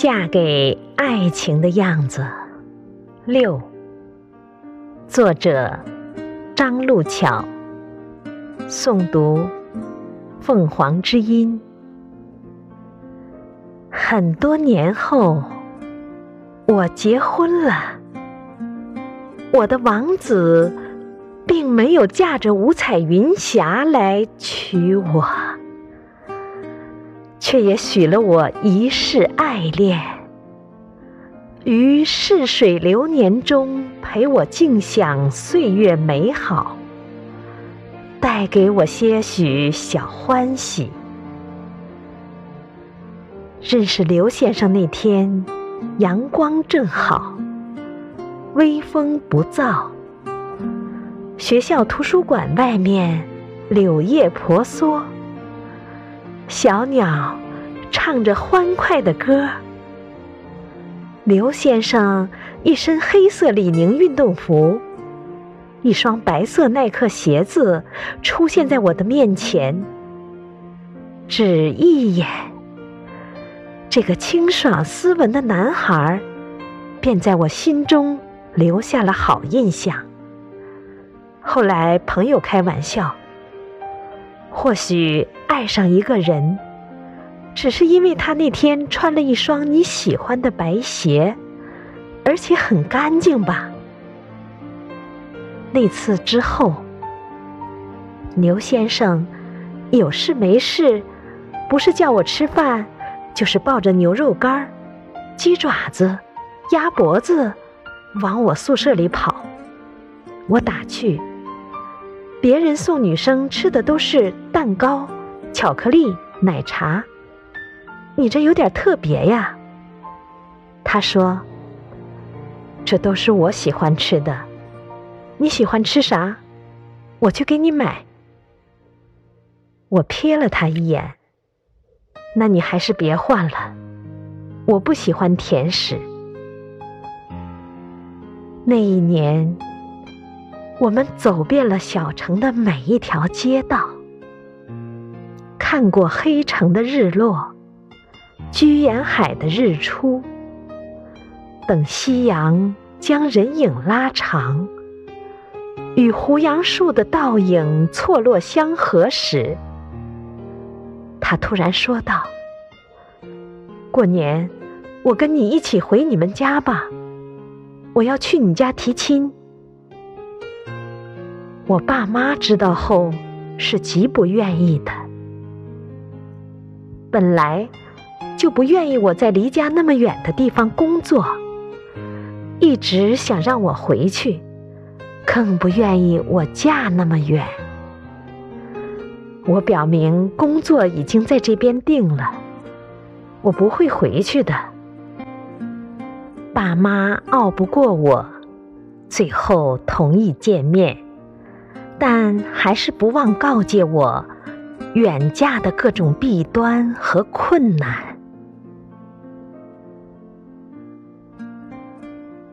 嫁给爱情的样子。六，作者张路巧，诵读凤凰之音。很多年后，我结婚了。我的王子并没有驾着五彩云霞来娶我，却也许了我一世爱恋。于逝水流年中陪我静享岁月美好，带给我些许小欢喜。认识刘先生那天，阳光正好，微风不燥。学校图书馆外面柳叶婆娑，小鸟唱着欢快的歌。刘先生一身黑色李宁运动服，一双白色耐克鞋子出现在我的面前。只一眼，这个清爽斯文的男孩便在我心中留下了好印象。后来朋友开玩笑，或许爱上一个人。只是因为他那天穿了一双你喜欢的白鞋，而且很干净吧？那次之后，牛先生有事没事，不是叫我吃饭，就是抱着牛肉干、鸡爪子、鸭脖子往我宿舍里跑。我打趣：别人送女生吃的都是蛋糕、巧克力、奶茶。你这有点特别呀，他说：“这都是我喜欢吃的，你喜欢吃啥，我去给你买。”我瞥了他一眼，那你还是别换了，我不喜欢甜食。那一年，我们走遍了小城的每一条街道，看过黑城的日落。居延海的日出，等夕阳将人影拉长，与胡杨树的倒影错落相合时，他突然说道：“过年，我跟你一起回你们家吧，我要去你家提亲。”我爸妈知道后是极不愿意的，本来。就不愿意我在离家那么远的地方工作，一直想让我回去，更不愿意我嫁那么远。我表明工作已经在这边定了，我不会回去的。爸妈拗不过我，最后同意见面，但还是不忘告诫我远嫁的各种弊端和困难。